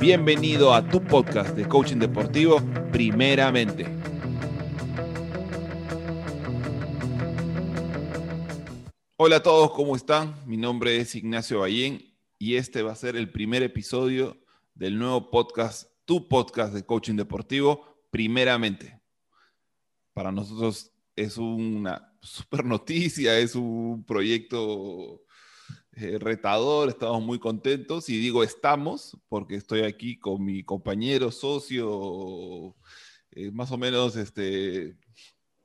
Bienvenido a tu podcast de coaching deportivo, primeramente. Hola a todos, ¿cómo están? Mi nombre es Ignacio Ballén y este va a ser el primer episodio del nuevo podcast, tu podcast de coaching deportivo, primeramente. Para nosotros es una super noticia, es un proyecto eh, retador, estamos muy contentos y digo estamos porque estoy aquí con mi compañero, socio, eh, más o menos este,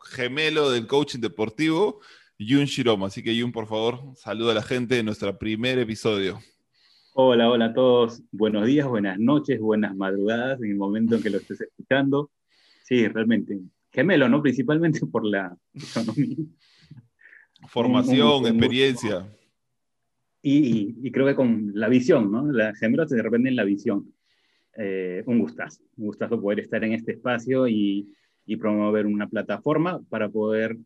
gemelo del coaching deportivo, Yun Shiroma. Así que Yun, por favor, saluda a la gente de nuestro primer episodio. Hola, hola a todos. Buenos días, buenas noches, buenas madrugadas en el momento en que lo estés escuchando. Sí, realmente. Gemelo, ¿no? Principalmente por la economía. Formación, experiencia. Y, creo que con la visión, ¿no? Las gemelos se repente en la visión. Eh, un gustazo, un gustazo poder estar en este espacio y, promover una plataforma para poder,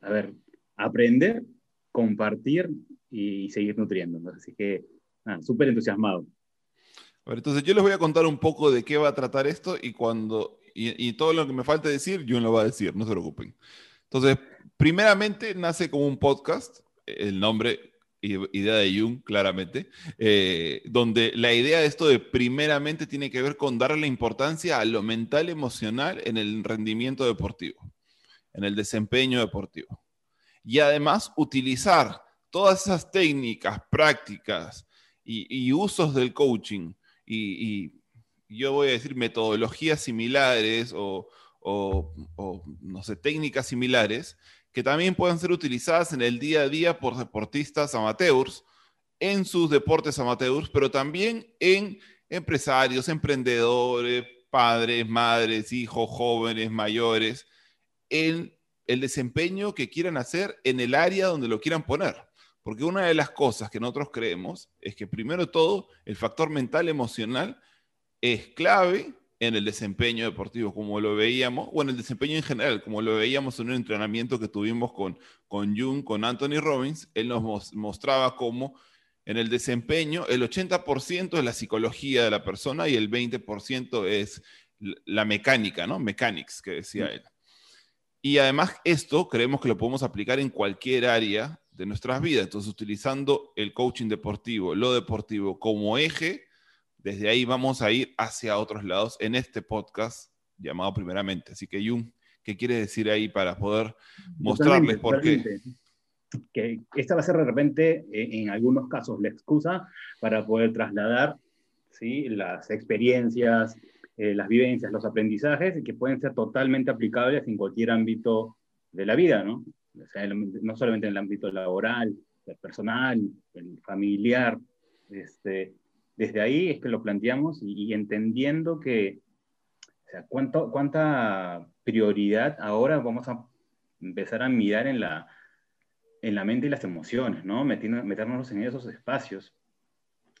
a ver, aprender, compartir y, seguir nutriendo. Así que, súper entusiasmado. entonces yo les voy a contar un poco de qué va a tratar esto y cuando, y, y todo lo que me falta decir, yo lo va a decir, no se preocupen. Entonces, primeramente nace como un podcast, el nombre idea de Jung, claramente, eh, donde la idea de esto de primeramente tiene que ver con darle importancia a lo mental emocional en el rendimiento deportivo, en el desempeño deportivo. Y además utilizar todas esas técnicas, prácticas y, usos del coaching y, yo voy a decir metodologías similares o, o no sé, técnicas similares que también pueden ser utilizadas en el día a día por deportistas amateurs, en sus deportes amateurs, pero también en empresarios, emprendedores, padres, madres, hijos, jóvenes, mayores, en el desempeño que quieran hacer en el área donde lo quieran poner. Porque una de las cosas que nosotros creemos es que primero todo, el factor mental emocional es clave en el desempeño deportivo, como lo veíamos, o en el desempeño en general, como lo veíamos en un entrenamiento que tuvimos con, con Jung, con Anthony Robbins, él nos mostraba cómo en el desempeño el 80% es la psicología de la persona y el 20% es la mecánica, ¿no? Mechanics, que decía él. Y además esto creemos que lo podemos aplicar en cualquier área de nuestras vidas. Entonces, utilizando el coaching deportivo, lo deportivo como eje, desde ahí vamos a ir hacia otros lados en este podcast llamado primeramente. Así que, Jung, ¿qué quiere decir ahí para poder mostrarles por qué? Que esta va a ser de repente, eh, en algunos casos, la excusa para poder trasladar ¿sí? las experiencias, eh, las vivencias, los aprendizajes, que pueden ser totalmente aplicables en cualquier ámbito de la vida, ¿no? no solamente en el ámbito laboral, el personal, el familiar, este, desde ahí es que lo planteamos y, entendiendo que, o sea, ¿cuánto, cuánta prioridad ahora vamos a empezar a mirar en la, en la mente y las emociones, ¿no? meternos en esos espacios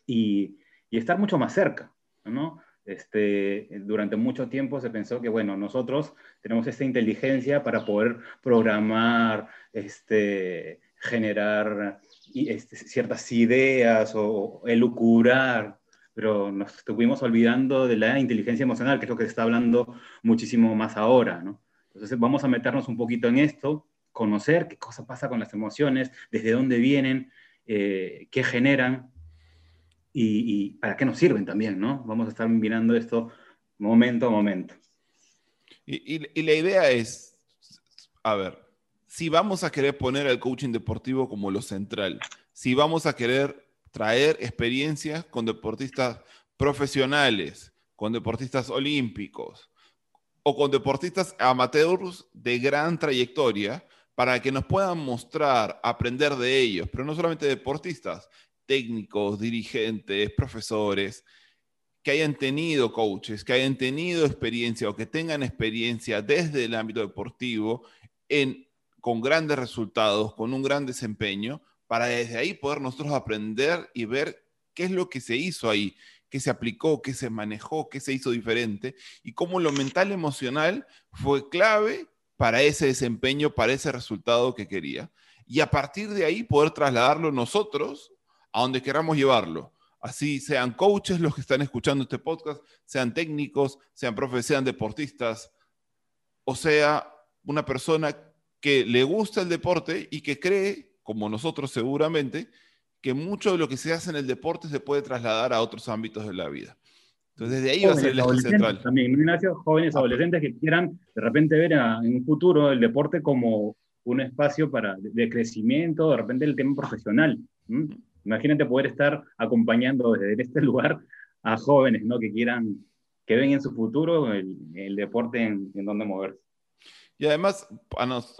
y, y, estar mucho más cerca, ¿no? Este, durante mucho tiempo se pensó que, bueno, nosotros tenemos esta inteligencia para poder programar, este, generar este, ciertas ideas o elucubrar, pero nos estuvimos olvidando de la inteligencia emocional, que es lo que se está hablando muchísimo más ahora, ¿no? Entonces vamos a meternos un poquito en esto, conocer qué cosa pasa con las emociones, desde dónde vienen, eh, qué generan y, para qué nos sirven también, ¿no? Vamos a estar mirando esto momento a momento. y la idea es, a ver, si vamos a querer poner al coaching deportivo como lo central, si vamos a querer traer experiencias con deportistas profesionales, con deportistas olímpicos o con deportistas amateurs de gran trayectoria para que nos puedan mostrar, aprender de ellos, pero no solamente deportistas, técnicos, dirigentes, profesores, que hayan tenido coaches, que hayan tenido experiencia o que tengan experiencia desde el ámbito deportivo en con grandes resultados, con un gran desempeño, para desde ahí poder nosotros aprender y ver qué es lo que se hizo ahí, qué se aplicó, qué se manejó, qué se hizo diferente y cómo lo mental emocional fue clave para ese desempeño, para ese resultado que quería. Y a partir de ahí poder trasladarlo nosotros a donde queramos llevarlo, Así sean coaches los que están escuchando este podcast, sean técnicos, sean profes, sean deportistas, o sea, una persona que le gusta el deporte y que cree, como nosotros seguramente, que mucho de lo que se hace en el deporte se puede trasladar a otros ámbitos de la vida. Entonces, desde ahí va a ser el eje central. También, Ignacio, jóvenes ah. adolescentes que quieran de repente ver en un futuro el deporte como un espacio para, de crecimiento, de repente el tema profesional. Imagínate poder estar acompañando desde este lugar a jóvenes ¿no? que quieran, que ven en su futuro el, el deporte en, en donde moverse. Y además,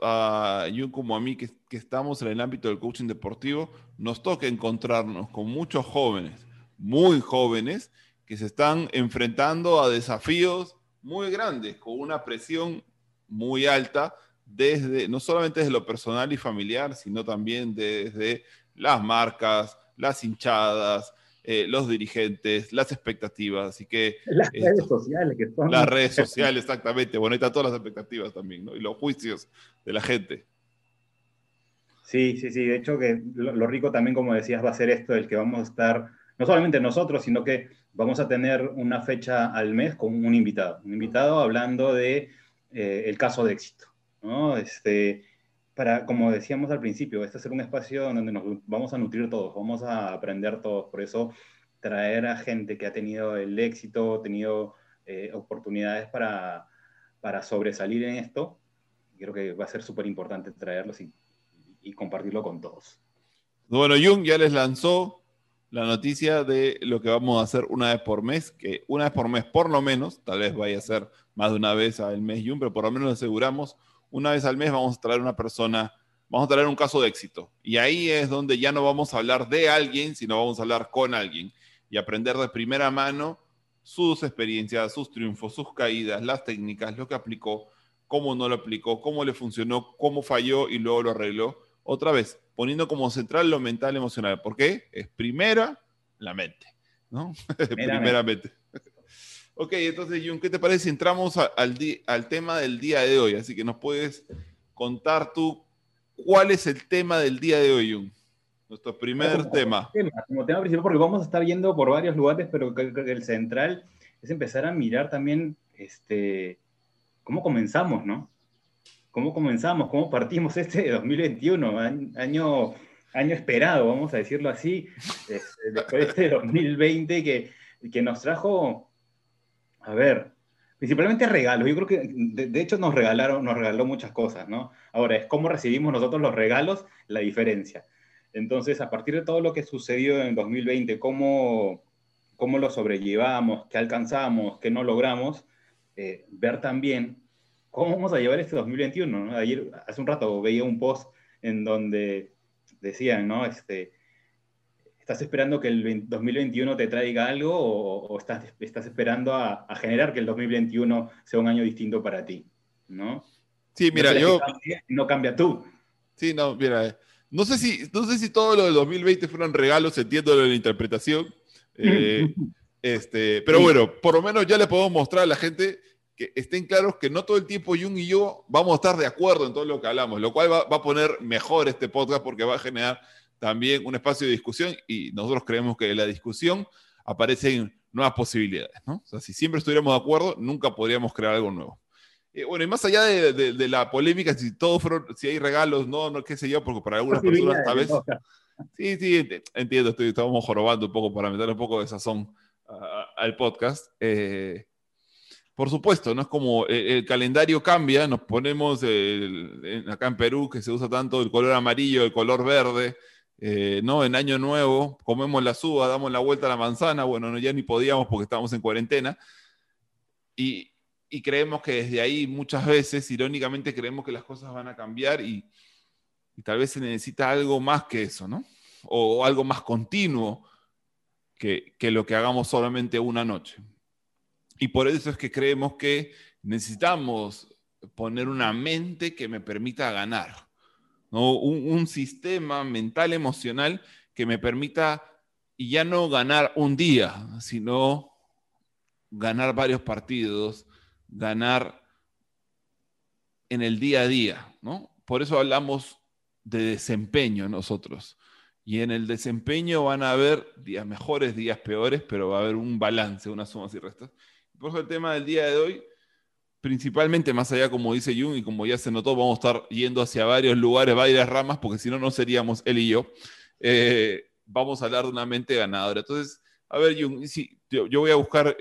a, yo como a mí que, que, estamos en el ámbito del coaching deportivo, nos toca encontrarnos con muchos jóvenes, muy jóvenes, que se están enfrentando a desafíos muy grandes, con una presión muy alta, desde, no solamente desde lo personal y familiar, sino también desde las marcas, las hinchadas, eh, los dirigentes, las expectativas. Así que. Las redes sociales que son. Las redes sociales, exactamente. Bueno, están todas las expectativas también, ¿no? Y los juicios de la gente. Sí, sí, sí. De hecho, que lo, lo rico también, como decías, va a ser esto, el que vamos a estar, no solamente nosotros, sino que vamos a tener una fecha al mes con un invitado. Un invitado hablando de eh, el caso de éxito. ¿no? Este, para, como decíamos al principio, este es un espacio donde nos vamos a nutrir todos, vamos a aprender todos. Por eso traer a gente que ha tenido el éxito, tenido eh, oportunidades para, para sobresalir en esto, creo que va a ser súper importante traerlos y, y compartirlo con todos. Bueno, Jung ya les lanzó la noticia de lo que vamos a hacer una vez por mes, que una vez por mes por lo menos, tal vez vaya a ser más de una vez al mes y un, pero por lo menos aseguramos, una vez al mes vamos a traer una persona, vamos a traer un caso de éxito. Y ahí es donde ya no vamos a hablar de alguien, sino vamos a hablar con alguien y aprender de primera mano sus experiencias, sus triunfos, sus caídas, las técnicas, lo que aplicó, cómo no lo aplicó, cómo le funcionó, cómo falló y luego lo arregló. Otra vez, poniendo como central lo mental emocional. ¿Por qué? Es primera la mente, ¿no? Primeramente. Ok, entonces, Jun, ¿qué te parece si entramos al, al tema del día de hoy? Así que nos puedes contar tú cuál es el tema del día de hoy, Jun. Nuestro primer tema. Como tema principal, porque vamos a estar yendo por varios lugares, pero creo que el central es empezar a mirar también este, cómo comenzamos, ¿no? cómo comenzamos, cómo partimos este 2021, año, año esperado, vamos a decirlo así, este, después de este 2020 que, que nos trajo, a ver, principalmente regalos. Yo creo que, de, hecho, nos regalaron, nos regaló muchas cosas, ¿no? Ahora, es cómo recibimos nosotros los regalos, la diferencia. Entonces, a partir de todo lo que sucedió en 2020, cómo, cómo lo sobrellevamos, qué alcanzamos, qué no logramos, eh, ver también ¿cómo vamos a llevar este 2021? Ayer, hace un rato veía un post en donde decían, ¿no? Este, ¿Estás esperando que el 2021 te traiga algo o, estás, estás esperando a, generar que el 2021 sea un año distinto para ti? ¿No? Sí, mira, yo... no cambia tú. Sí, no, mira, no sé si, no sé si todo lo del 2020 fueron regalos, entiendo lo de la interpretación. Eh, este, pero bueno, por lo menos ya le podemos mostrar a la gente que estén claros que no todo el tiempo Jung y yo vamos a estar de acuerdo en todo lo que hablamos, lo cual va, a poner mejor este podcast porque va a generar también un espacio de discusión y nosotros creemos que en la discusión aparecen nuevas posibilidades, ¿no? O sea, si siempre estuviéramos de acuerdo, nunca podríamos crear algo nuevo. Eh, bueno, y más allá de, la polémica, si todos si hay regalos, no, no, qué sé yo, porque para algunas personas tal vez... Sí, sí, entiendo, estoy, estamos jorobando un poco para meter un poco de sazón al podcast. Eh, por supuesto, no es como eh, el, calendario cambia, nos ponemos acá en Perú que se usa tanto el color amarillo, el color verde, eh, ¿no? En Año Nuevo comemos la suba, damos la vuelta a la manzana, bueno, no, ya ni podíamos porque estábamos en cuarentena. Y, creemos que desde ahí muchas veces, irónicamente, creemos que las cosas van a cambiar y, tal vez se necesita algo más que eso, ¿no? O, algo más continuo que, que lo que hagamos solamente una noche. Y por eso es que creemos que necesitamos poner una mente que me permita ganar, ¿no? un, sistema mental emocional que me permita ya no ganar un día, sino ganar varios partidos, ganar en el día a día. ¿no? Por eso hablamos de desempeño nosotros. Y en el desempeño van a haber días mejores, días peores, pero va a haber un balance, unas sumas y restas. Por eso el tema del día de hoy, principalmente más allá, como dice Jung, y como ya se notó, vamos a estar yendo hacia varios lugares, varias ramas, porque si no, no seríamos él y yo. Eh, vamos a hablar de una mente ganadora. Entonces, a ver, Jung, si, yo, voy a buscar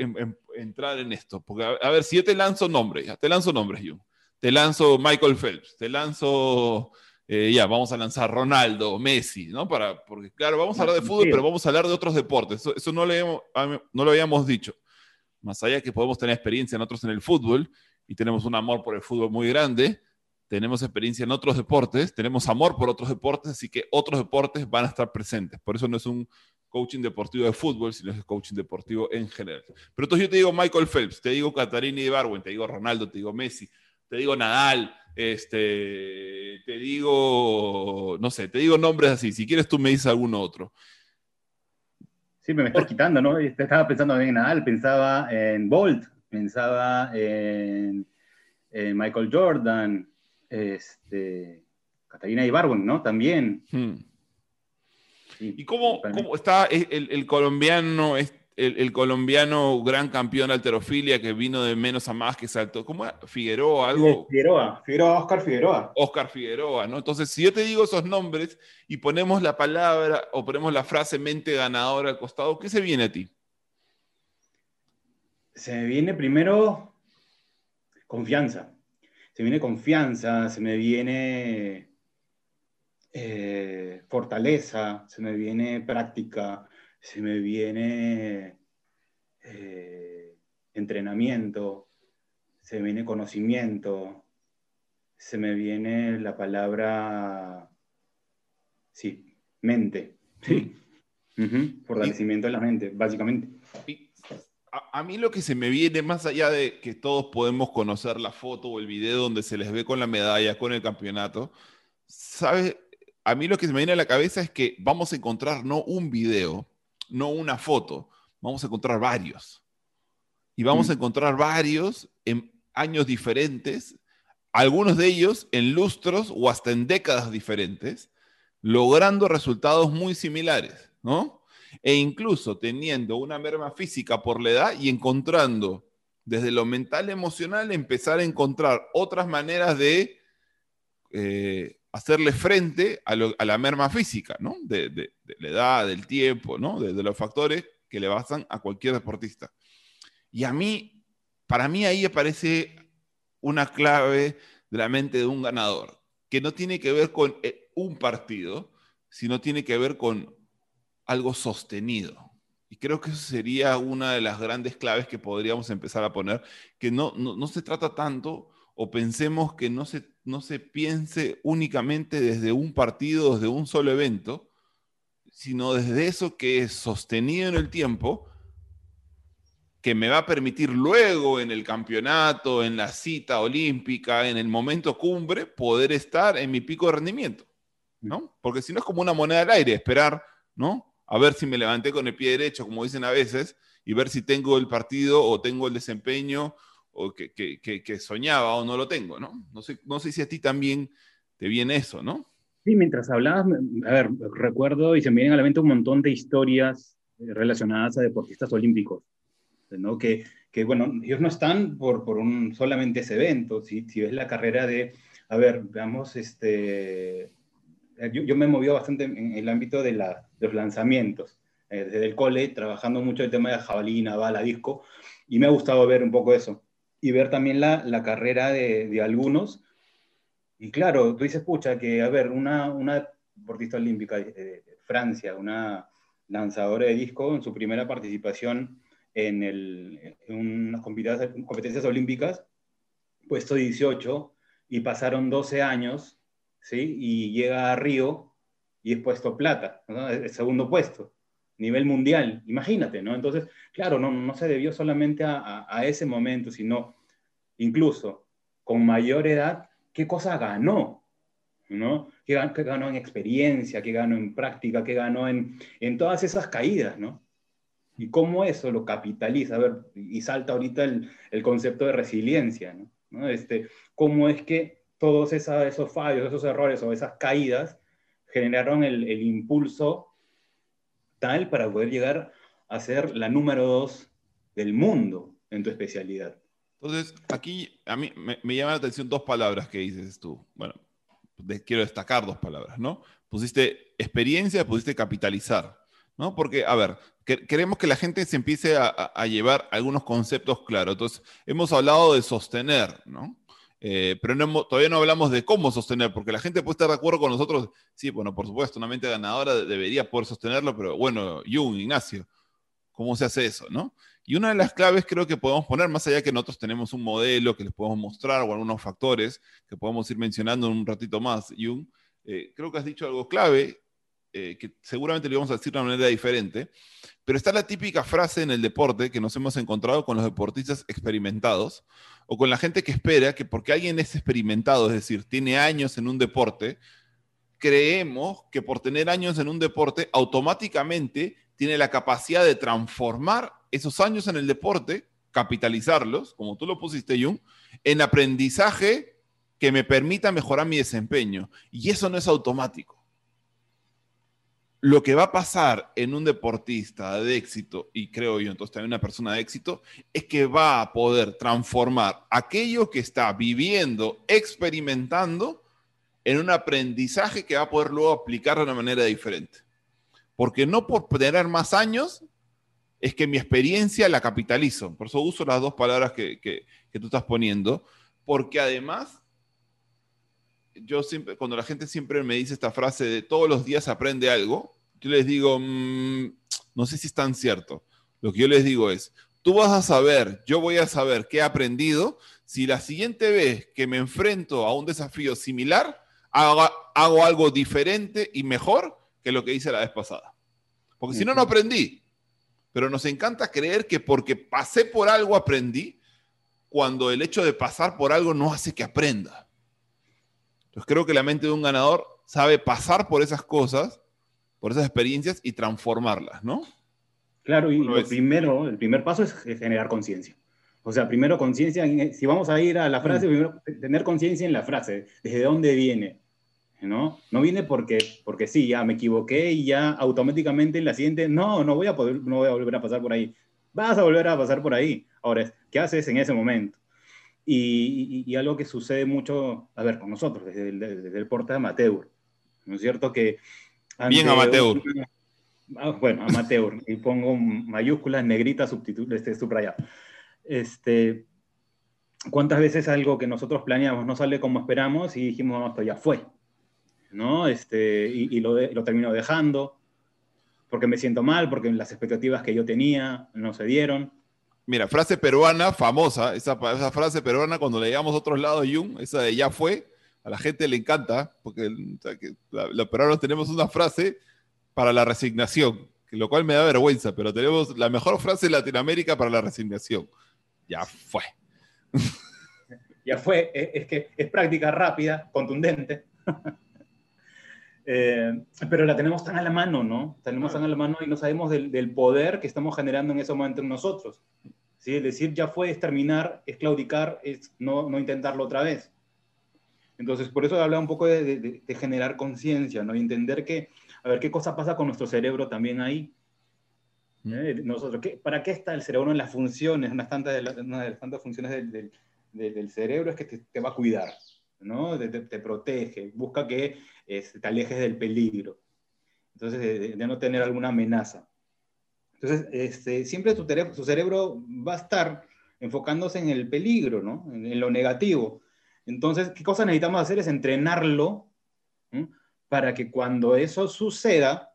entrar en esto, porque a, ver, si yo te lanzo nombres, ya, te lanzo nombres, Jung. Te lanzo Michael Phelps, te lanzo eh, ya, vamos a lanzar Ronaldo, Messi, ¿no? Para, porque claro, vamos a hablar de fútbol, pero vamos a hablar de otros deportes. Eso, no, le, no lo habíamos dicho. Más allá que podemos tener experiencia en otros en el fútbol y tenemos un amor por el fútbol muy grande, tenemos experiencia en otros deportes, tenemos amor por otros deportes, así que otros deportes van a estar presentes. Por eso no es un coaching deportivo de fútbol, sino es coaching deportivo en general. Pero entonces yo te digo Michael Phelps, te digo Catarini Barwin, te digo Ronaldo, te digo Messi, te digo Nadal, este, te digo, no sé, te digo nombres así. Si quieres, tú me dices alguno otro. Sí, me, estás quitando, ¿no? Estaba pensando en Nadal, pensaba en Bolt, pensaba en, Michael Jordan, este, Catalina Ibarwen, ¿no? También. Hmm. ¿Y cómo, cómo, está el, el colombiano? Este, el, colombiano gran campeón de alterofilia que vino de menos a más, que saltó, ¿cómo era? Figueroa, algo. Figueroa, Figueroa, Oscar Figueroa. Oscar Figueroa, ¿no? Entonces, si yo te digo esos nombres y ponemos la palabra o ponemos la frase mente ganadora al costado, ¿qué se viene a ti? Se me viene primero confianza. Se me viene confianza, se me viene eh, fortaleza, se me viene práctica, se me viene eh, entrenamiento, se me viene conocimiento, se me viene la palabra, sí, mente, sí. Fortalecimiento de la mente, básicamente. A, mí lo que se me viene, más allá de que todos podemos conocer la foto o el video donde se les ve con la medalla, con el campeonato, ¿sabes? A mí lo que se me viene a la cabeza es que vamos a encontrar no un video, no una foto, vamos a encontrar varios. Y vamos a mm. encontrar varios en años diferentes, algunos de ellos en lustros o hasta en décadas diferentes, logrando resultados muy similares, ¿no? E incluso teniendo una merma física por la edad y encontrando desde lo mental emocional empezar a encontrar otras maneras de eh, hacerle frente a, la merma física, ¿no? De, la edad, del tiempo, ¿no? De, los factores que le basan a cualquier deportista. Y a mí, para mí ahí aparece una clave de la mente de un ganador, que no tiene que ver con eh, un partido, sino tiene que ver con algo sostenido. Y creo que eso sería una de las grandes claves que podríamos empezar a poner, que no, no, no se trata tanto o pensemos que no se no se piense únicamente desde un partido, desde un solo evento, sino desde eso que es sostenido en el tiempo, que me va a permitir luego en el campeonato, en la cita olímpica, en el momento cumbre, poder estar en mi pico de rendimiento, ¿no? Porque si no es como una moneda al aire, esperar, ¿no? A ver si me levanté con el pie derecho, como dicen a veces, y ver si tengo el partido o tengo el desempeño o que, que, soñaba o no lo tengo, ¿no? No sé, no sé si a ti también te viene eso, ¿no? Sí, mientras hablabas, a ver, recuerdo y se me vienen a la mente un montón de historias eh, relacionadas a deportistas olímpicos, ¿no? Que, que bueno, ellos no están por, por un, solamente ese evento, si, si ves la carrera de, a ver, veamos, este, yo, yo me he movido bastante en el ámbito de, la, de los lanzamientos, eh, desde el cole, trabajando mucho el tema de jabalina, bala, disco, y me ha gustado ver un poco eso y ver también la, la carrera de, de, algunos. Y claro, tú dices, pucha, que, a ver, una, una deportista olímpica de, Francia, una lanzadora de disco, en su primera participación en, el, en unas competencias, competencias olímpicas, puesto 18, y pasaron 12 años, Y llega a Río y es puesto plata, el segundo puesto nivel mundial, imagínate, ¿no? Entonces, claro, no, no se debió solamente a, a, ese momento, sino incluso con mayor edad, ¿qué cosa ganó? ¿no? ¿Qué, ganó en experiencia? ¿Qué ganó en práctica? ¿Qué ganó en, en todas esas caídas? ¿no? Y cómo eso lo capitaliza, a ver, y salta ahorita el, el concepto de resiliencia, ¿no? Este, cómo es que todos esos fallos, esos errores o esas caídas generaron el, el impulso tal para poder llegar a ser la número dos del mundo en tu especialidad. Entonces, aquí a mí me, me llama la atención dos palabras que dices tú. Bueno, quiero destacar dos palabras, ¿no? Pusiste experiencia, pusiste capitalizar, ¿no? Porque, a ver, queremos que la gente se empiece a, a, llevar algunos conceptos claros. Entonces, hemos hablado de sostener, ¿no? Eh, pero no todavía no hablamos de cómo sostener, porque la gente puede estar de acuerdo con nosotros. Sí, bueno, por supuesto, una mente ganadora debería poder sostenerlo, pero bueno, Jung, Ignacio, ¿cómo se hace eso, no? Y una de las claves creo que podemos poner, más allá que nosotros tenemos un modelo que les podemos mostrar o algunos factores que podemos ir mencionando en un ratito más, Jung, eh, creo que has dicho algo clave, eh, que seguramente le vamos a decir de una manera diferente, pero está la típica frase en el deporte que nos hemos encontrado con los deportistas experimentados o con la gente que espera que porque alguien es experimentado, es decir, tiene años en un deporte, creemos que por tener años en un deporte automáticamente tiene la capacidad de transformar esos años en el deporte, capitalizarlos, como tú lo pusiste, Jung, en aprendizaje que me permita mejorar mi desempeño. Y eso no es automático. Lo que va a pasar en un deportista de éxito, y creo yo entonces también una persona de éxito, es que va a poder transformar aquello que está viviendo, experimentando, en un aprendizaje que va a poder luego aplicar de una manera diferente. Porque no por tener más años es que mi experiencia la capitalizo. Por eso uso las dos palabras que, que, tú estás poniendo. Porque además, yo siempre, cuando la gente siempre me dice esta frase de todos los días aprende algo, yo les digo, mmm, no sé si es tan cierto. Lo que yo les digo es, tú vas a saber, yo voy a saber qué he aprendido si la siguiente vez que me enfrento a un desafío similar, hago, hago algo diferente y mejor que lo que hice la vez pasada. Porque si no, no aprendí. Pero nos encanta creer que porque pasé por algo aprendí, cuando el hecho de pasar por algo no hace que aprenda. Entonces creo que la mente de un ganador sabe pasar por esas cosas, por esas experiencias y transformarlas, ¿no? Claro, y lo primero, el primer paso es generar conciencia. O sea, primero conciencia, si vamos a ir a la frase, mm. primero tener conciencia en la frase, desde dónde viene, ¿no? No viene porque, porque sí, ya me equivoqué y ya automáticamente en la siguiente, no, no voy, a poder, no voy a volver a pasar por ahí. Vas a volver a pasar por ahí. Ahora, ¿qué haces en ese momento? Y, y, algo que sucede mucho, a ver, con nosotros, desde el, desde el porte amateur, ¿no es cierto? Que Bien amateur. Ah, bueno, amateur, y pongo mayúsculas, negritas, este, subrayado. Este, ¿Cuántas veces algo que nosotros planeamos no sale como esperamos y dijimos, no, esto ya fue? ¿no? Este, y, lo, lo, termino dejando porque me siento mal, porque las expectativas que yo tenía no se dieron. Mira, frase peruana famosa, esa, esa frase peruana cuando le llegamos a otros lados, Jung, esa de ya fue, a la gente le encanta, porque los peruanos tenemos una frase para la resignación, lo cual me da vergüenza, pero tenemos la mejor frase en Latinoamérica para la resignación. Ya fue. Ya fue, es que es práctica rápida, contundente. Eh, pero la tenemos tan a la mano, ¿no? Tenemos tan a la mano y no sabemos del, poder que estamos generando en ese momento en nosotros. ¿sí? Es decir, ya fue, es terminar, es claudicar, es no intentarlo otra vez. Entonces, por eso habla un poco de, de, generar conciencia, ¿no? Y entender que, a ver, qué cosa pasa con nuestro cerebro también ahí. ¿Eh? Nosotros, ¿qué, ¿Para qué está el cerebro en las funciones? Una, de las, una de las tantas funciones del, del, del cerebro es que te, te, va a cuidar, ¿no? Te, te, protege, busca que te alejes del peligro. Entonces, de, no tener alguna amenaza. Entonces, este, siempre tu, cerebro va a estar enfocándose en el peligro, ¿no? En, lo negativo. Entonces, ¿qué cosa necesitamos hacer? Es entrenarlo para que cuando eso suceda,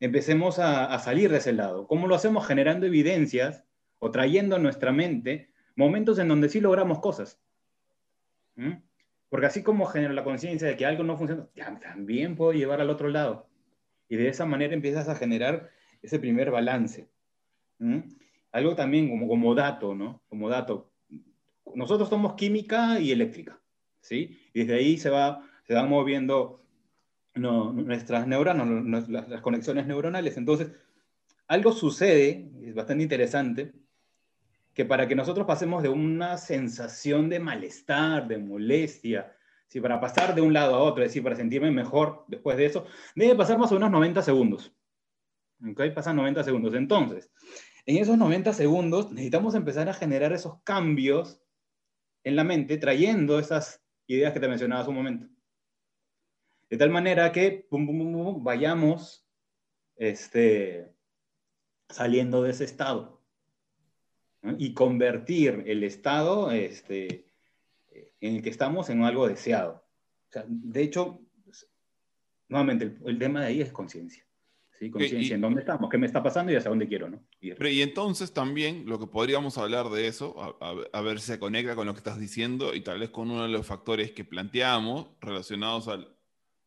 empecemos a, salir de ese lado. ¿Cómo lo hacemos? Generando evidencias o trayendo a nuestra mente momentos en donde sí logramos cosas. Porque así como genero la conciencia de que algo no funciona, también puedo llevar al otro lado. Y de esa manera empiezas a generar ese primer balance. Algo también como, como dato, ¿no? Como dato. Nosotros somos química y eléctrica, ¿sí? Y desde ahí se, va, se van moviendo nuestras neuronas, las, conexiones neuronales. Entonces, algo sucede, es bastante interesante, que para que nosotros pasemos de una sensación de malestar, de molestia, si para pasar de un lado a otro, es decir, para sentirme mejor después de eso, debe pasar más o menos 90 segundos. ¿Ok? Pasan 90 segundos. Entonces, en esos 90 segundos necesitamos empezar a generar esos cambios en la mente, trayendo esas ideas que te mencionaba hace un momento. De tal manera que vayamos este, saliendo de ese estado y convertir el estado este, en el que estamos en algo deseado. de hecho, nuevamente, el, tema de ahí es conciencia. ¿Sí? Conciencia en dónde estamos, qué me está pasando y hacia dónde quiero ¿no? Y entonces también lo que podríamos hablar de eso, a, ver si se conecta con lo que estás diciendo y tal vez con uno de los factores que planteamos relacionados al,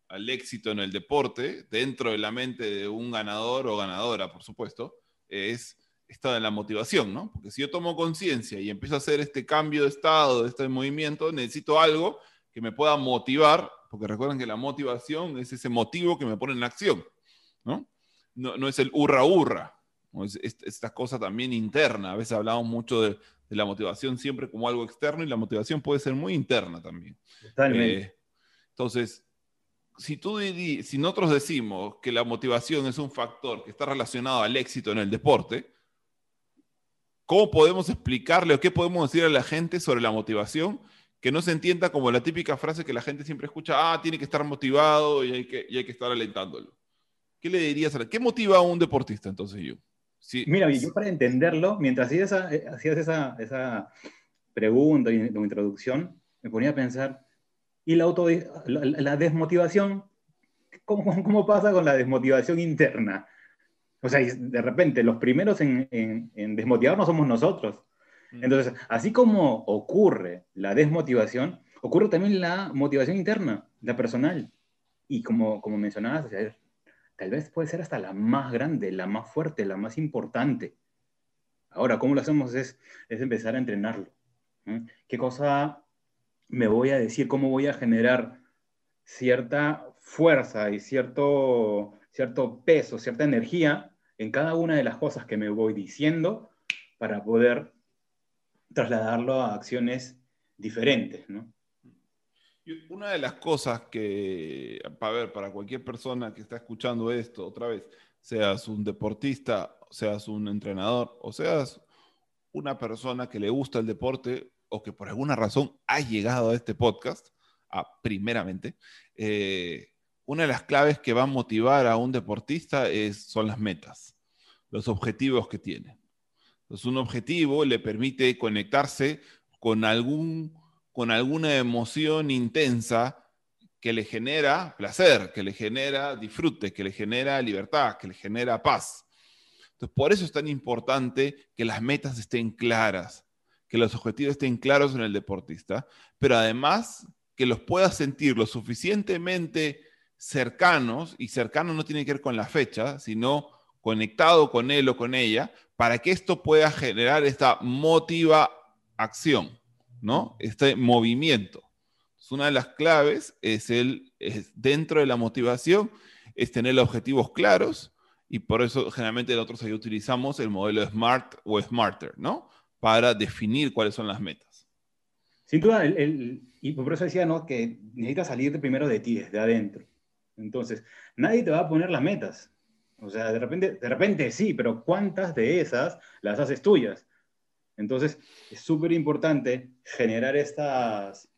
al éxito en el deporte, dentro de la mente de un ganador o ganadora, por supuesto, es esta de la motivación, ¿no? Porque si yo tomo conciencia y empiezo a hacer este cambio de estado, de este movimiento, necesito algo que me pueda motivar, porque recuerden que la motivación es ese motivo que me pone en acción, ¿no? No, es el hurra hurra, es, esta cosa también interna. A veces hablamos mucho de, la motivación siempre como algo externo y la motivación puede ser muy interna también. Totalmente. Eh, entonces, si, tú, si nosotros decimos que la motivación es un factor que está relacionado al éxito en el deporte, ¿cómo podemos explicarle o qué podemos decir a la gente sobre la motivación? Que no se entienda como la típica frase que la gente siempre escucha, ah, tiene que estar motivado y hay que, hay que estar alentándolo. ¿Qué le dirías a la... ¿Qué motiva a un deportista entonces yo? Mira, yo para entenderlo, mientras hacías esa, eh, hacías esa, esa pregunta y introducción, me ponía a pensar, y la, auto, la, desmotivación, ¿cómo, ¿cómo, pasa con la desmotivación interna? O sea, de repente los primeros en, en, desmotivarnos somos nosotros. Mm. Entonces, así como ocurre la desmotivación, ocurre también la motivación interna, la personal. Y como, como mencionabas, tal vez puede ser hasta la más grande, la más fuerte, la más importante. Ahora, ¿cómo lo hacemos? Es, es empezar a entrenarlo. ¿Qué cosa me voy a decir cómo voy a generar cierta fuerza y cierto, cierto peso, cierta energía en cada una de las cosas que me voy diciendo para poder trasladarlo a acciones diferentes, ¿no? Una de las cosas que, para ver, para cualquier persona que está escuchando esto, otra vez, seas un deportista, seas un entrenador, o seas una persona que le gusta el deporte, o que por alguna razón ha llegado a este podcast, primeramente, eh, una de las claves que va a motivar a un deportista es, son las metas, los objetivos que tiene. Un objetivo le permite conectarse con, algún, con alguna emoción intensa que le genera placer, que le genera disfrute, que le genera libertad, que le genera paz. Entonces, por eso es tan importante que las metas estén claras, que los objetivos estén claros en el deportista, pero además que los pueda sentir lo suficientemente cercanos, y cercano no tiene que ver con la fecha, sino conectado con él o con ella, para que esto pueda generar esta motiva acción, ¿no? Este movimiento. una de las claves es el, dentro de la motivación, es tener objetivos claros, y por eso generalmente nosotros ahí utilizamos el modelo SMART o SMARTER, ¿no? para definir cuáles son las metas. Sin duda, y por eso decía ¿no? que necesitas salir de primero de ti, desde adentro. Entonces, nadie te va a poner las metas. O sea, de repente, de repente sí, pero ¿cuántas de esas las haces tuyas? Entonces, es súper importante generar estas,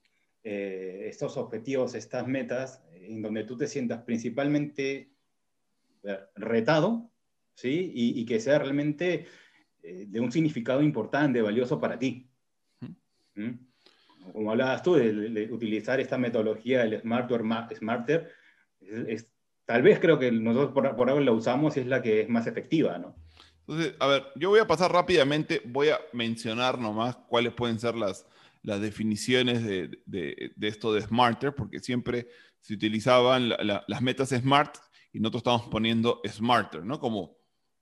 eh, estos objetivos, estas metas, en donde tú te sientas principalmente eh, retado, ¿sí? Y, y que sea realmente eh, de un significado importante, valioso para ti. ¿Mm? Como hablabas tú de, utilizar esta metodología del Smarter, Smarter, es, tal vez creo que nosotros por, por algo la usamos y es la que es más efectiva, ¿no? Entonces, a ver, yo voy a pasar rápidamente, voy a mencionar nomás cuáles pueden ser las, las definiciones de, de, esto de Smarter, porque siempre se utilizaban las metas Smart y nosotros estamos poniendo Smarter, ¿no? Como,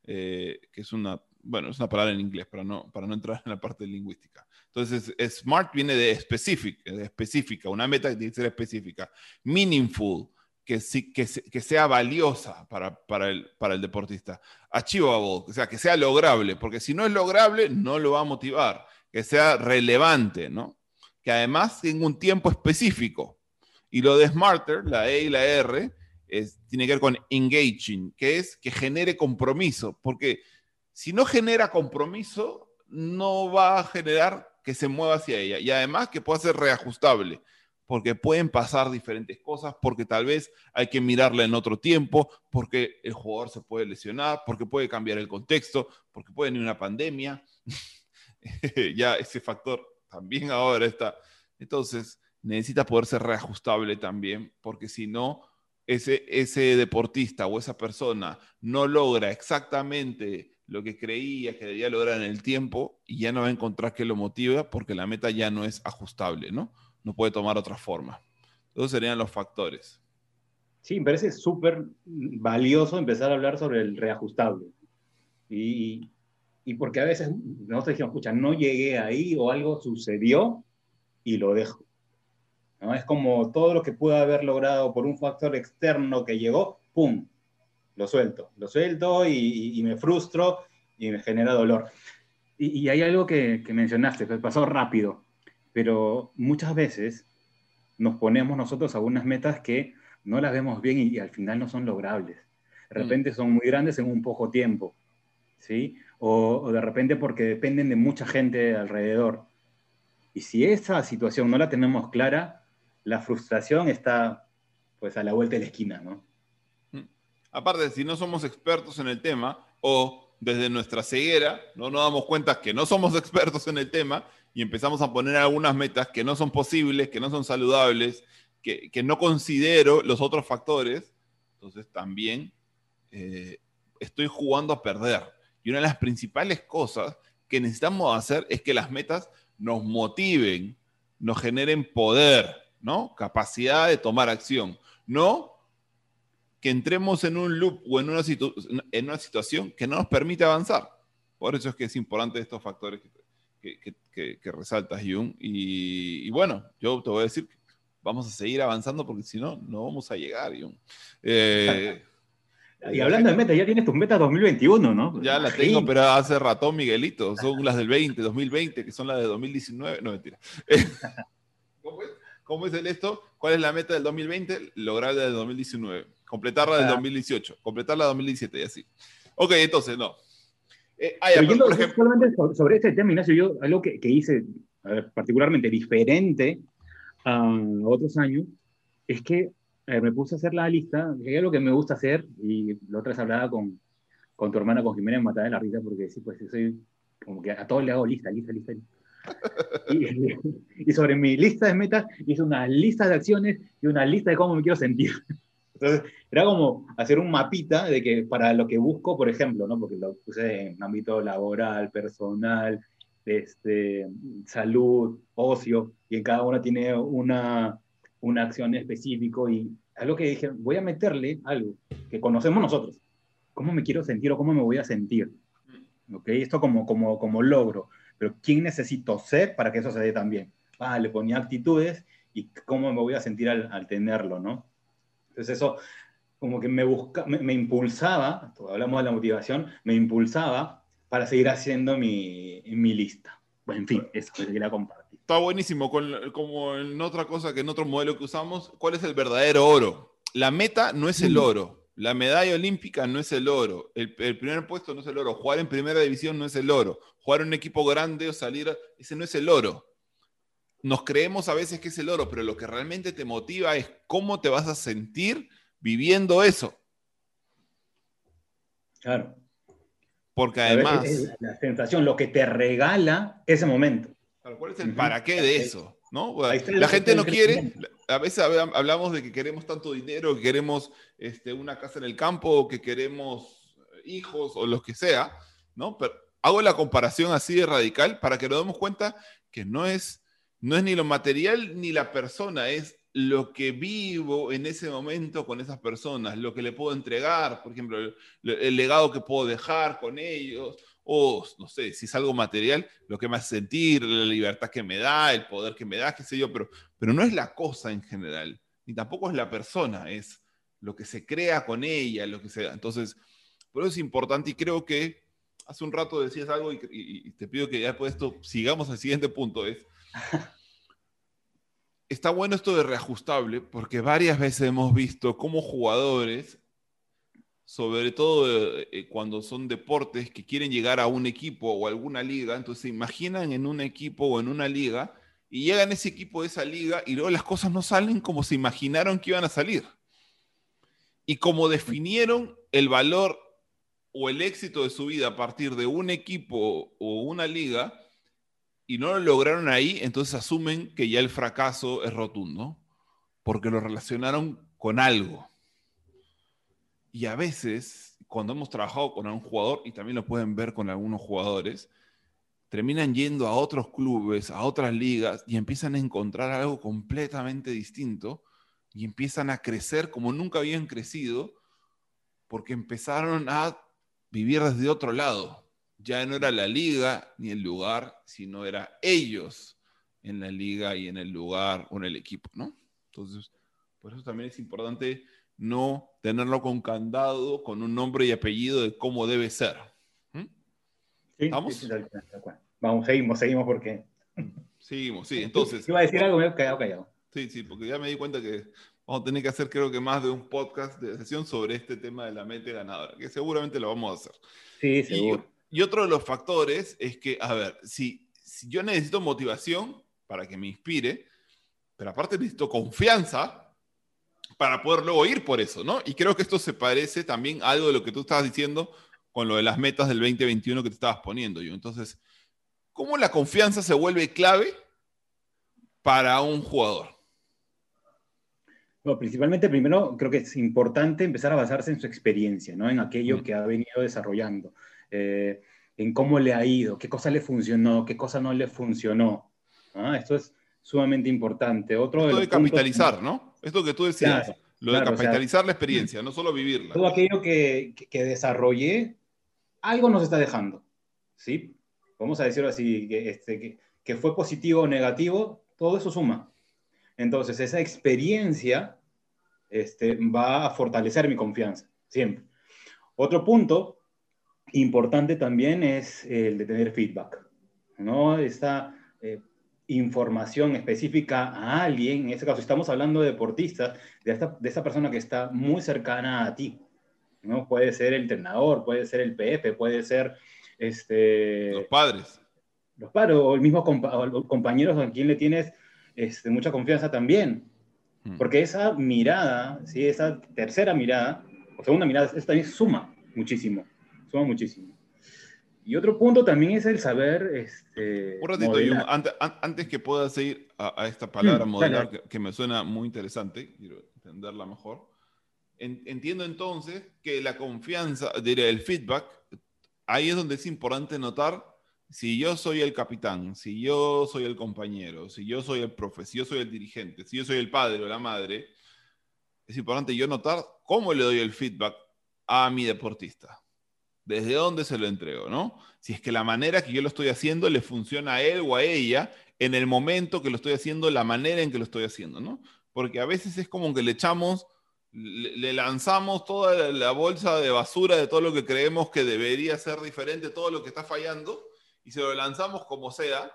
eh, que es una bueno, es una palabra en inglés para no, para no entrar en la parte lingüística. Entonces, smart viene de specific, de específica, una meta que tiene que ser específica. Meaningful, que, que, que sea valiosa para, para, el, para el deportista. Achievable, o sea, que sea lograble, porque si no es lograble, no lo va a motivar. Que sea relevante, ¿no? Que además tenga un tiempo específico. Y lo de smarter, la E y la R, es, tiene que ver con engaging, que es que genere compromiso, porque si no genera compromiso, no va a generar que se mueva hacia ella. Y además que pueda ser reajustable, porque pueden pasar diferentes cosas, porque tal vez hay que mirarla en otro tiempo, porque el jugador se puede lesionar, porque puede cambiar el contexto, porque puede venir una pandemia. ya ese factor también ahora está. Entonces, necesita poder ser reajustable también, porque si no, ese, ese deportista o esa persona no logra exactamente lo que creía que debía lograr en el tiempo y ya no va a encontrar que lo motiva porque la meta ya no es ajustable, ¿no? No puede tomar otra forma. Esos serían los factores. Sí, me parece súper valioso empezar a hablar sobre el reajustable. Y, y porque a veces nosotros dijimos, escucha, no llegué ahí o algo sucedió y lo dejo. ¿no? Es como todo lo que pude haber logrado por un factor externo que llegó, ¡pum! Lo suelto, lo suelto y, me frustro y me genera dolor. Y, hay algo que, que mencionaste, que pasó rápido, pero muchas veces nos ponemos nosotros algunas metas que no las vemos bien y, al final no son logrables. De mm. repente son muy grandes en un poco tiempo, ¿sí? o, de repente porque dependen de mucha gente alrededor. Y si esa situación no la tenemos clara, la frustración está pues a la vuelta de la esquina, ¿no? Mm. Aparte, si no somos expertos en el tema o desde nuestra ceguera no nos damos cuenta que no somos expertos en el tema y empezamos a poner algunas metas que no son posibles, que no son saludables, que, no considero los otros factores, entonces también eh, estoy jugando a perder. Y una de las principales cosas que necesitamos hacer es que las metas nos motiven, nos generen poder, ¿no? Capacidad de tomar acción. No que entremos en un loop o en una, en una situación que no nos permite avanzar. Por eso es que es importante estos factores que, que, resaltas, Jung. Y, bueno, yo te voy a decir que vamos a seguir avanzando porque si no, no vamos a llegar, Jung. Eh, y hablando de metas, ya tienes tus metas 2021, ¿no? Ya las tengo, pero hace rato, Miguelito. Son las del 20, 2020, que son las de 2019. No, mentira. ¿Cómo es? el esto? ¿Cuál es la meta del 2020? Lograr la del 2019. Completarla del 2018. Completarla del 2017 y así. Ok, entonces, no. Eh, por ejemplo, solamente sobre este tema, Ignacio, yo algo que, que hice particularmente diferente a otros años es que eh, me puse a hacer la lista, que es lo que me gusta hacer, y la otra vez hablaba con, con tu hermana, con Jimena, matada de la risa, porque sí, pues soy como que a todos le hago lista, lista, lista. Y, y, sobre mi lista de metas hice una lista de acciones y una lista de cómo me quiero sentir. Entonces, era como hacer un mapita de que para lo que busco, por ejemplo, ¿no? porque lo puse en ámbito laboral, personal, este, salud, ocio, y en cada una tiene una, una acción específica y algo que dije, voy a meterle algo que conocemos nosotros. ¿Cómo me quiero sentir o cómo me voy a sentir? ¿Ok? Esto como, como, como logro. Pero ¿quién necesito ser para que eso se dé también? Ah, le ponía actitudes y cómo me voy a sentir al, tenerlo, ¿no? Entonces eso como que me, busca, me, impulsaba, hablamos de la motivación, me impulsaba para seguir haciendo mi, mi lista. Bueno, en fin, eso que quería compartir. Está buenísimo, como en otra cosa que en otro modelo que usamos, ¿cuál es el verdadero oro? La meta no es el oro, la medalla olímpica no es el oro, el, primer puesto no es el oro, jugar en primera división no es el oro, jugar en un equipo grande o salir, ese no es el oro. Nos creemos a veces que es el oro, pero lo que realmente te motiva es cómo te vas a sentir viviendo eso. Claro. Porque además... la sensación, lo que te regala ese momento. ¿Cuál es el para qué de eso? ¿no? La gente no quiere, a veces hablamos de que queremos tanto dinero, que queremos este, una casa en el campo, que queremos hijos o lo que sea, ¿no? Pero hago la comparación así de radical para que nos demos cuenta que no es, no es ni lo material ni la persona, es lo que vivo en ese momento con esas personas, lo que le puedo entregar, por ejemplo, el legado que puedo dejar con ellos, o no sé, si es algo material, lo que me hace sentir, la libertad que me da, el poder que me da, qué sé yo, pero, pero no es la cosa en general, ni tampoco es la persona, es lo que se crea con ella, lo que sea. Entonces, por eso es importante y creo que hace un rato decías algo y, te pido que ya después de esto sigamos al siguiente punto, es está bueno esto de reajustable, porque varias veces hemos visto cómo jugadores, sobre todo eh, cuando son deportes que quieren llegar a un equipo o alguna liga, entonces se imaginan en un equipo o en una liga y llegan ese equipo de esa liga y luego las cosas no salen como se imaginaron que iban a salir. Y como definieron el valor o el éxito de su vida a partir de un equipo o una liga, y no lo lograron ahí, entonces asumen que ya el fracaso es rotundo, porque lo relacionaron con algo. Y a veces, cuando hemos trabajado con un jugador, y también lo pueden ver con algunos jugadores, terminan yendo a otros clubes, a otras ligas, y empiezan a encontrar algo completamente distinto, y empiezan a crecer como nunca habían crecido, porque empezaron a vivir desde otro lado ya no era la liga ni el lugar, sino era ellos en la liga y en el lugar o en el equipo, ¿no? Entonces, por eso también es importante no tenerlo con candado, con un nombre y apellido de cómo debe ser. ¿Mm? ¿Vamos? Vamos, seguimos, seguimos porque... Seguimos, sí, entonces... Iba a decir algo, me he callado, callado. Sí, sí, porque ya me di cuenta que vamos a tener que hacer creo que más de un podcast de sesión sobre este tema de la mente ganadora, que seguramente lo vamos a hacer. Sí, seguro. Y otro de los factores es que, a ver, si, yo necesito motivación para que me inspire, pero aparte necesito confianza para poder luego ir por eso, ¿no? Y creo que esto se parece también a algo de lo que tú estabas diciendo con lo de las metas del 2021 que te estabas poniendo yo. Entonces, ¿cómo la confianza se vuelve clave para un jugador? Bueno, principalmente, primero, creo que es importante empezar a basarse en su experiencia, ¿no? En aquello mm. que ha venido desarrollando. Eh, en cómo le ha ido, qué cosa le funcionó, qué cosa no le funcionó. Esto es sumamente importante. Otro Esto de, capitalizar, ¿no? Esto que tú decías, lo de capitalizar la experiencia, no solo vivirla. Todo aquello que, que, desarrollé, algo nos está dejando, ¿sí? Vamos a decirlo así, que, este, que fue positivo o negativo, todo eso suma. Entonces, esa experiencia este, va a fortalecer mi confianza, siempre. Otro punto Importante también es el de tener feedback, ¿no? Esta eh, información específica a alguien, en este caso estamos hablando de deportistas, de esta, de esta persona que está muy cercana a ti, ¿no? Puede ser el entrenador, puede ser el PF, puede ser este... Los padres. Los padres, o el mismo compañeros a quien le tienes este, mucha confianza también. Hmm. Porque esa mirada, ¿sí? esa tercera mirada, o segunda mirada, esta también suma muchísimo muchísimo. Y otro punto también es el saber. Este, un ratito, antes, que pueda seguir a, esta palabra mm, modelar, que, me suena muy interesante, quiero entenderla mejor. entiendo entonces que la confianza, diré, el feedback, ahí es donde es importante notar si yo soy el capitán, si yo soy el compañero, si yo soy el profe, si yo soy el dirigente, si yo soy el padre o la madre, es importante yo notar cómo le doy el feedback a mi deportista desde dónde se lo entrego, ¿no? Si es que la manera que yo lo estoy haciendo le funciona a él o a ella en el momento que lo estoy haciendo, la manera en que lo estoy haciendo, ¿no? Porque a veces es como que le echamos, le, lanzamos toda la bolsa de basura de todo lo que creemos que debería ser diferente, todo lo que está fallando, y se lo lanzamos como sea,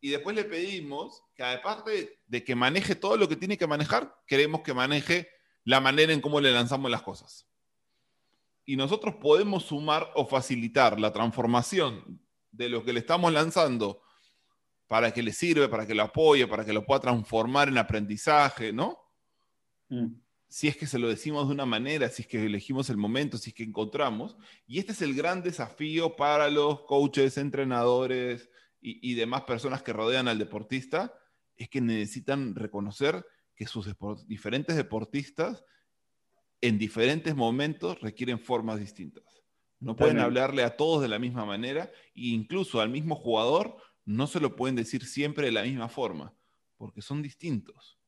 y después le pedimos que aparte de que maneje todo lo que tiene que manejar, queremos que maneje la manera en cómo le lanzamos las cosas y nosotros podemos sumar o facilitar la transformación de lo que le estamos lanzando para que le sirva, para que lo apoye, para que lo pueda transformar en aprendizaje, ¿no? Mm. Si es que se lo decimos de una manera, si es que elegimos el momento, si es que encontramos. Y este es el gran desafío para los coaches, entrenadores y, y demás personas que rodean al deportista, es que necesitan reconocer que sus diferentes deportistas en diferentes momentos requieren formas distintas. No pueden hablarle a todos de la misma manera e incluso al mismo jugador no se lo pueden decir siempre de la misma forma, porque son distintos.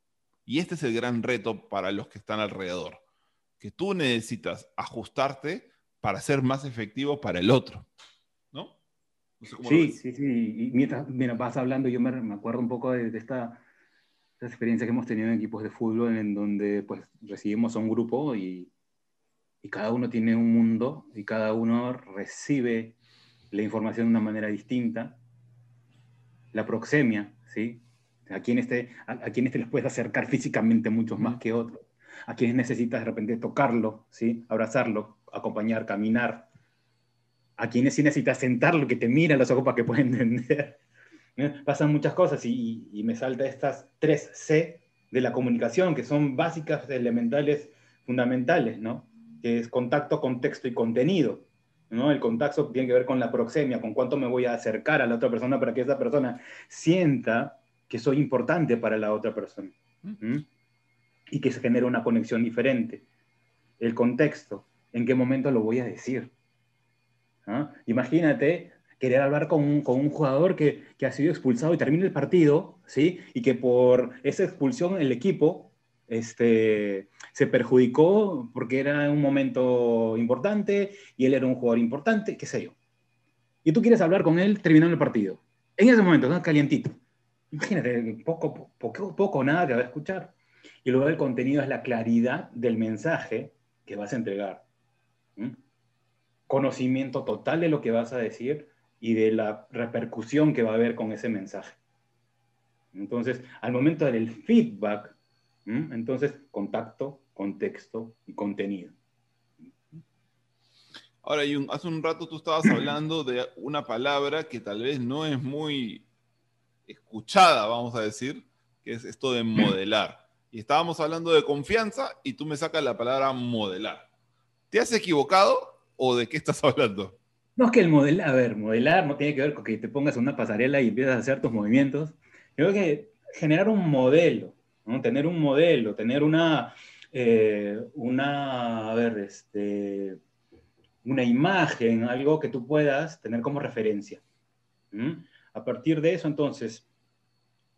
Y este es el gran reto para los que están alrededor, que tú necesitas ajustarte para ser más efectivo para el otro. ¿No? sí, sí, sí. Y mientras, vas hablando, yo me, acuerdo un poco de esta experiencia que hemos tenido en equipos de fútbol en donde pues recibimos a un grupo y, y cada uno tiene un mundo y cada uno recibe la información de una manera distinta. La proxemia, ¿sí? A quienes te, a, quienes te les puedes acercar físicamente mucho más que otros. A quienes necesitas de repente tocarlo, ¿sí? abrazarlo, acompañar, caminar. A quienes sí necesitas sentarlo, que te mira los ojos para que puedan entender. ¿Eh? Pasan muchas cosas y, y me salta estas tres C de la comunicación, que son básicas, elementales, fundamentales, ¿no? Que es contacto, contexto y contenido. ¿no? El contacto tiene que ver con la proxemia, con cuánto me voy a acercar a la otra persona para que esa persona sienta que soy importante para la otra persona. ¿Mm? Y que se genere una conexión diferente. El contexto, en qué momento lo voy a decir. ¿Ah? Imagínate querer hablar con un, con un jugador que, que, ha sido expulsado y termina el partido, ¿sí? Y que por esa expulsión el equipo este, se perjudicó porque era un momento importante y él era un jugador importante, qué sé yo. Y tú quieres hablar con él terminando el partido. En ese momento, ¿no? calientito. Imagínate, poco, poco, poco, nada que va a escuchar. Y luego el contenido es la claridad del mensaje que vas a entregar. Conocimiento total de lo que vas a decir y de la repercusión que va a haber con ese mensaje. Entonces, al momento del feedback, entonces, contacto, contexto y contenido. Ahora, hace un rato tú estabas hablando de una palabra que tal vez no es muy escuchada, vamos a decir, que es esto de modelar. Y estábamos hablando de confianza y tú me sacas la palabra modelar. ¿Te has equivocado o de qué estás hablando? No es que el modelar, a ver, modelar no tiene que ver con que te pongas una pasarela y empiezas a hacer tus movimientos. Yo creo que generar un modelo, Tener un modelo, tener una, eh, una, a ver, este, una imagen, algo que tú puedas tener como referencia. A partir de eso, entonces,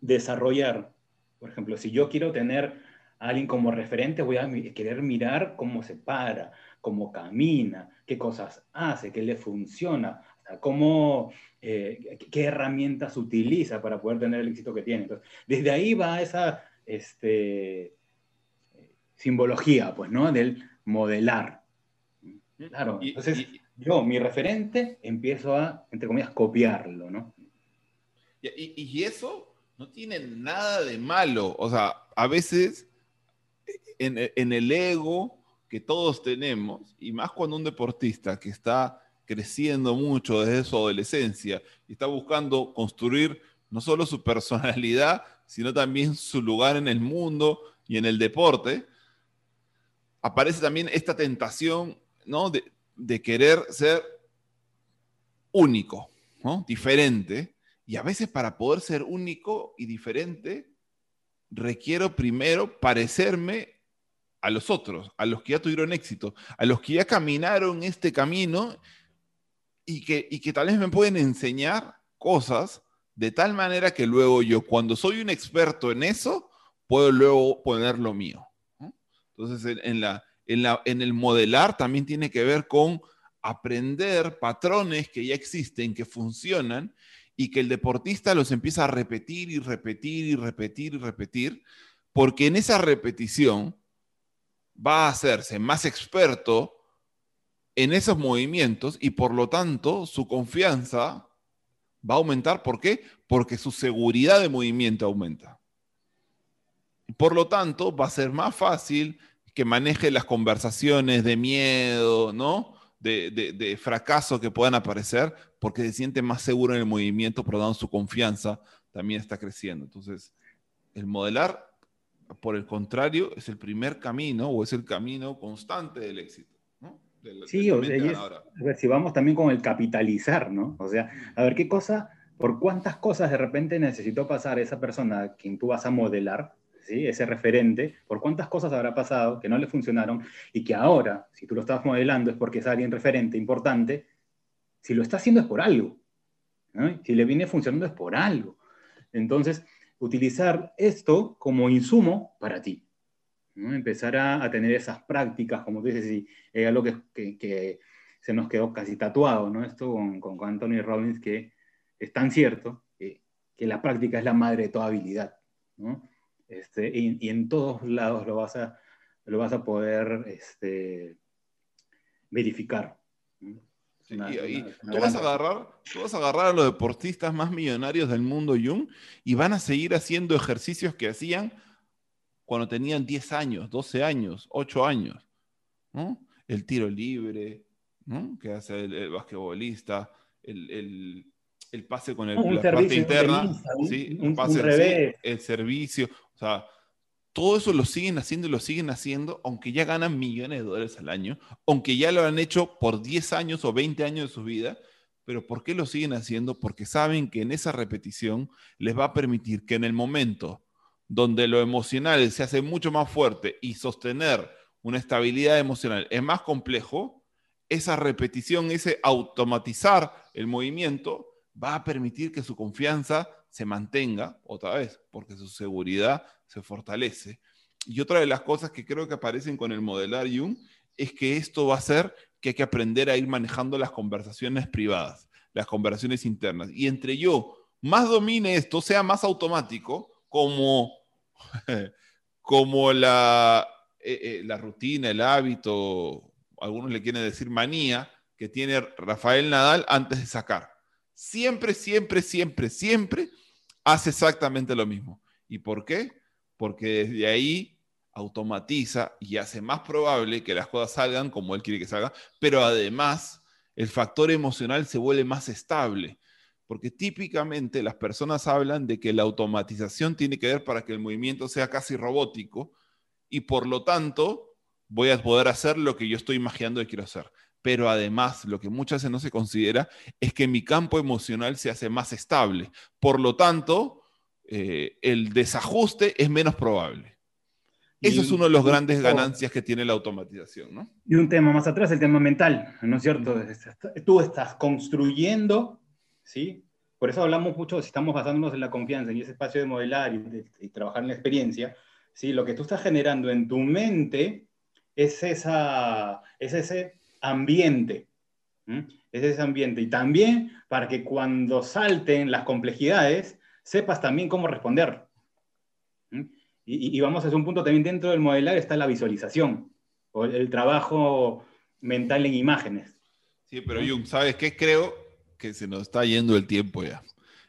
desarrollar, por ejemplo, si yo quiero tener a alguien como referente, voy a querer mirar cómo se para, cómo camina, qué cosas hace, qué le funciona, cómo, eh, qué herramientas utiliza para poder tener el éxito que tiene. Entonces, desde ahí va esa este, simbología, pues, ¿no? Del modelar. Claro, entonces yo, mi referente, empiezo a, entre comillas, copiarlo, ¿no? Y, y, eso no tiene nada de malo. O sea, a veces en, en el ego que todos tenemos, y más cuando un deportista que está creciendo mucho desde su adolescencia y está buscando construir no solo su personalidad, sino también su lugar en el mundo y en el deporte, aparece también esta tentación ¿no? de, de querer ser único, ¿no? diferente. Y a veces para poder ser único y diferente, requiero primero parecerme a los otros, a los que ya tuvieron éxito, a los que ya caminaron este camino y que, y que tal vez me pueden enseñar cosas de tal manera que luego yo, cuando soy un experto en eso, puedo luego poner lo mío. Entonces, en, la, en, la, en el modelar también tiene que ver con aprender patrones que ya existen, que funcionan, y que el deportista los empieza a repetir y repetir y repetir y repetir, porque en esa repetición va a hacerse más experto en esos movimientos y por lo tanto su confianza va a aumentar. ¿Por qué? Porque su seguridad de movimiento aumenta. Por lo tanto, va a ser más fácil que maneje las conversaciones de miedo, ¿no? De, fracaso que puedan aparecer, porque se siente más seguro en el movimiento, pero dando su confianza también está creciendo. Entonces, el modelar, por el contrario, es el primer camino o es el camino constante del éxito sí, o sea, si vamos también con el capitalizar, ¿no? O sea, a ver qué cosa, por cuántas cosas de repente necesitó pasar esa persona a quien tú vas a modelar, ¿sí? ese referente, por cuántas cosas habrá pasado que no le funcionaron y que ahora, si tú lo estás modelando es porque es alguien referente, importante, si lo está haciendo es por algo. ¿no? Si le viene funcionando es por algo. Entonces, utilizar esto como insumo para ti. Empezar a, tener esas prácticas, como tú dices, y es algo que, que, se nos quedó casi tatuado, ¿no? Esto con, con, Anthony Robbins, que es tan cierto que, que, la práctica es la madre de toda habilidad, ¿no? Este, y, y, en todos lados lo vas a, lo vas a poder este, verificar. Y, tú, vas a agarrar, tú vas a agarrar a los deportistas más millonarios del mundo, Jung, y van a seguir haciendo ejercicios que hacían cuando tenían 10 años, 12 años, 8 años. ¿no? El tiro libre, ¿no? que hace el, basquetbolista, el, el, pase con el, la parte interna, ¿sí? un, pase, el servicio. O sea, todo eso lo siguen haciendo y lo siguen haciendo, aunque ya ganan millones de dólares al año, aunque ya lo han hecho por 10 años o 20 años de su vida. Pero ¿por qué lo siguen haciendo? Porque saben que en esa repetición les va a permitir que en el momento donde lo emocional se hace mucho más fuerte y sostener una estabilidad emocional es más complejo, esa repetición, ese automatizar el movimiento va a permitir que su confianza se mantenga otra vez, porque su seguridad se fortalece. Y otra de las cosas que creo que aparecen con el modelar Jung es que esto va a hacer que hay que aprender a ir manejando las conversaciones privadas, las conversaciones internas. Y entre yo más domine esto, sea más automático, como, como la, eh, eh, la rutina, el hábito, algunos le quieren decir manía, que tiene Rafael Nadal antes de sacar. Siempre, siempre, siempre, siempre hace exactamente lo mismo. ¿Y por qué? Porque desde ahí automatiza y hace más probable que las cosas salgan como él quiere que salgan, pero además el factor emocional se vuelve más estable, porque típicamente las personas hablan de que la automatización tiene que ver para que el movimiento sea casi robótico y por lo tanto voy a poder hacer lo que yo estoy imaginando que quiero hacer. Pero además, lo que muchas veces no se considera es que mi campo emocional se hace más estable. Por lo tanto, eh, el desajuste es menos probable. Eso es uno de los grandes ganancias que tiene la automatización, ¿no? Y un tema más atrás, el tema mental, ¿no es cierto? Tú estás construyendo, ¿sí? Por eso hablamos mucho, si estamos basándonos en la confianza, en ese espacio de modelar y, trabajar en la experiencia, ¿sí? Lo que tú estás generando en tu mente es, esa, es ese ambiente, es ese ambiente. Y también para que cuando salten las complejidades, sepas también cómo responder. Y, vamos a un punto también dentro del modelar está la visualización, o el, trabajo mental en imágenes. Sí, pero Jung, ¿sabes qué? Creo que se nos está yendo el tiempo ya.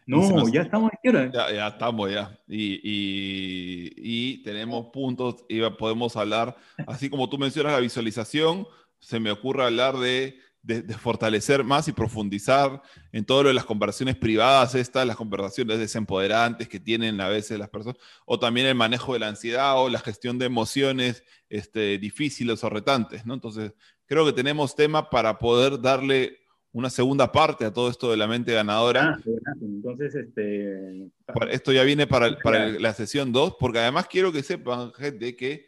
No, ya estamos Ya, ya estamos ya. Y, y, tenemos puntos y podemos hablar, así como tú mencionas la visualización, se me ocurre hablar de de, fortalecer más y profundizar en todo lo de las conversaciones privadas, estas, las conversaciones desempoderantes que tienen a veces las personas, o también el manejo de la ansiedad o la gestión de emociones este, difíciles o retantes, ¿no? Entonces, creo que tenemos tema para poder darle una segunda parte a todo esto de la mente ganadora. Ah, entonces, este... Esto ya viene para, para la sesión 2, porque además quiero que sepan, gente, que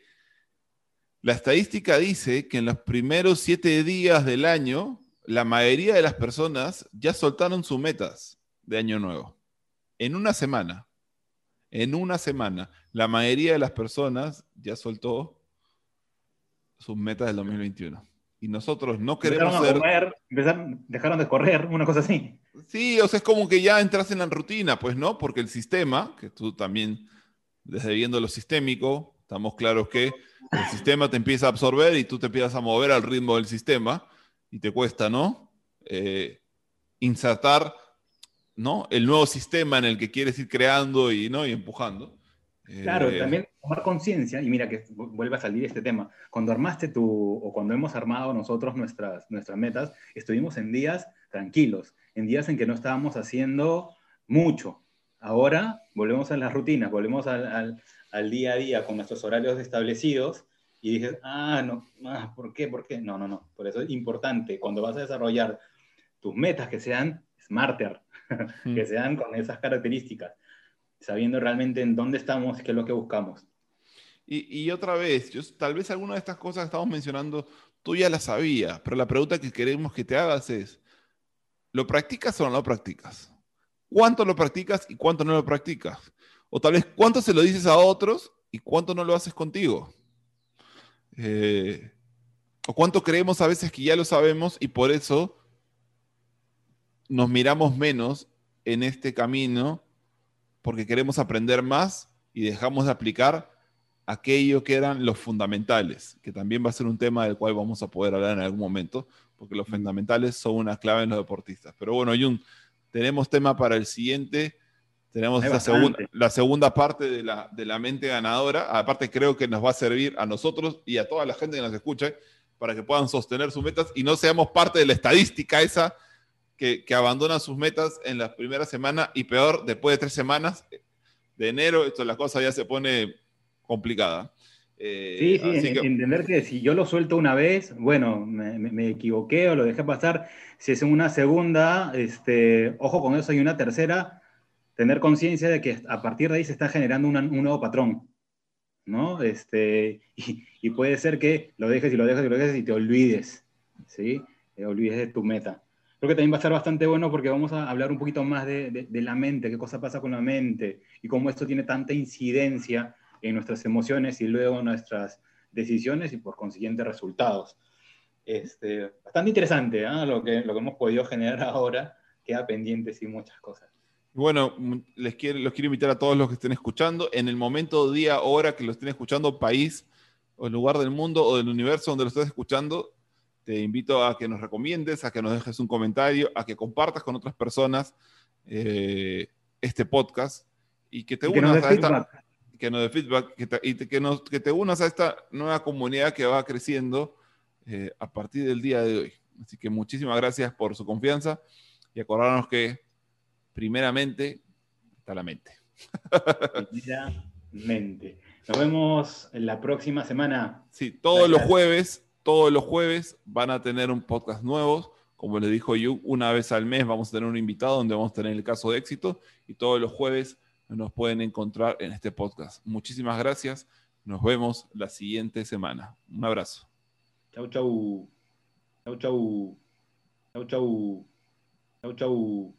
la estadística dice que en los primeros siete días del año, la mayoría de las personas ya soltaron sus metas de año nuevo. En una semana. En una semana. La mayoría de las personas ya soltó sus metas del 2021. Y nosotros no queremos ser... dejaron de correr, una cosa así. Sí, o sea, es como que ya entras en la rutina, pues, ¿no? Porque el sistema, que tú también, desde viendo lo sistémico, estamos claros que el sistema te empieza a absorber y tú te empiezas a mover al ritmo del sistema y te cuesta, ¿no? Eh, insertar, ¿no? El nuevo sistema en el que quieres ir creando y, ¿no? y empujando. Claro, eh, también tomar conciencia, y mira que vuelve a salir este tema, cuando armaste tú, o cuando hemos armado nosotros nuestras, nuestras metas, estuvimos en días tranquilos, en días en que no estábamos haciendo mucho. Ahora volvemos a las rutinas, volvemos al, al día a día con nuestros horarios establecidos y dices, ah, no, ah, ¿por qué? ¿Por qué? No, no, no. Por eso es importante cuando vas a desarrollar tus metas que sean smarter, que sean con esas características, sabiendo realmente en dónde estamos y qué es lo que buscamos. Y, y otra vez, yo, tal vez alguna de estas cosas que estamos mencionando tú ya las sabías, pero la pregunta que queremos que te hagas es, ¿lo practicas o no lo practicas? ¿Cuánto lo practicas y cuánto no lo practicas? O tal vez cuánto se lo dices a otros y cuánto no lo haces contigo. Eh, o cuánto creemos a veces que ya lo sabemos y por eso nos miramos menos en este camino porque queremos aprender más y dejamos de aplicar aquello que eran los fundamentales, que también va a ser un tema del cual vamos a poder hablar en algún momento, porque los fundamentales son una clave en los deportistas. Pero bueno, Jun, tenemos tema para el siguiente. Tenemos la segunda parte de la, de la mente ganadora. Aparte, creo que nos va a servir a nosotros y a toda la gente que nos escuche para que puedan sostener sus metas y no seamos parte de la estadística esa que, que abandona sus metas en la primera semana y peor, después de tres semanas de enero, esto la cosa ya se pone complicada. Eh, sí, sí, entender que si yo lo suelto una vez, bueno, me, equivoqué o lo dejé pasar. Si es una segunda, este, ojo con eso, y una tercera, tener conciencia de que a partir de ahí se está generando un nuevo patrón, ¿no? Este, y, puede ser que lo dejes y lo dejes y lo dejes y te olvides, ¿sí? Te olvides de tu meta. Creo que también va a estar bastante bueno porque vamos a hablar un poquito más de, de la mente, qué cosa pasa con la mente y cómo esto tiene tanta incidencia en nuestras emociones y luego nuestras decisiones y por consiguiente resultados. Este, bastante interesante ¿ah? lo, que, lo que hemos podido generar ahora, queda pendiente y muchas cosas. Bueno, les quiero, los quiero invitar a todos los que estén escuchando, en el momento, día, hora que lo estén escuchando, país o lugar del mundo o del universo donde lo estés escuchando, te invito a que nos recomiendes, a que nos dejes un comentario, a que compartas con otras personas eh, este podcast y que te unas a esta que nos dé feedback que te, y que, nos, que te unas a esta nueva comunidad que va creciendo eh, a partir del día de hoy. Así que muchísimas gracias por su confianza y acordarnos que primeramente está la mente. Primeramente. Nos vemos en la próxima semana. Sí, todos los jueves, todos los jueves van a tener un podcast nuevo. Como les dijo Yu, una vez al mes vamos a tener un invitado donde vamos a tener el caso de éxito y todos los jueves nos pueden encontrar en este podcast. Muchísimas gracias. Nos vemos la siguiente semana. Un abrazo. Chau, chau. Chau, chau. Chau, chau. Chau, chau.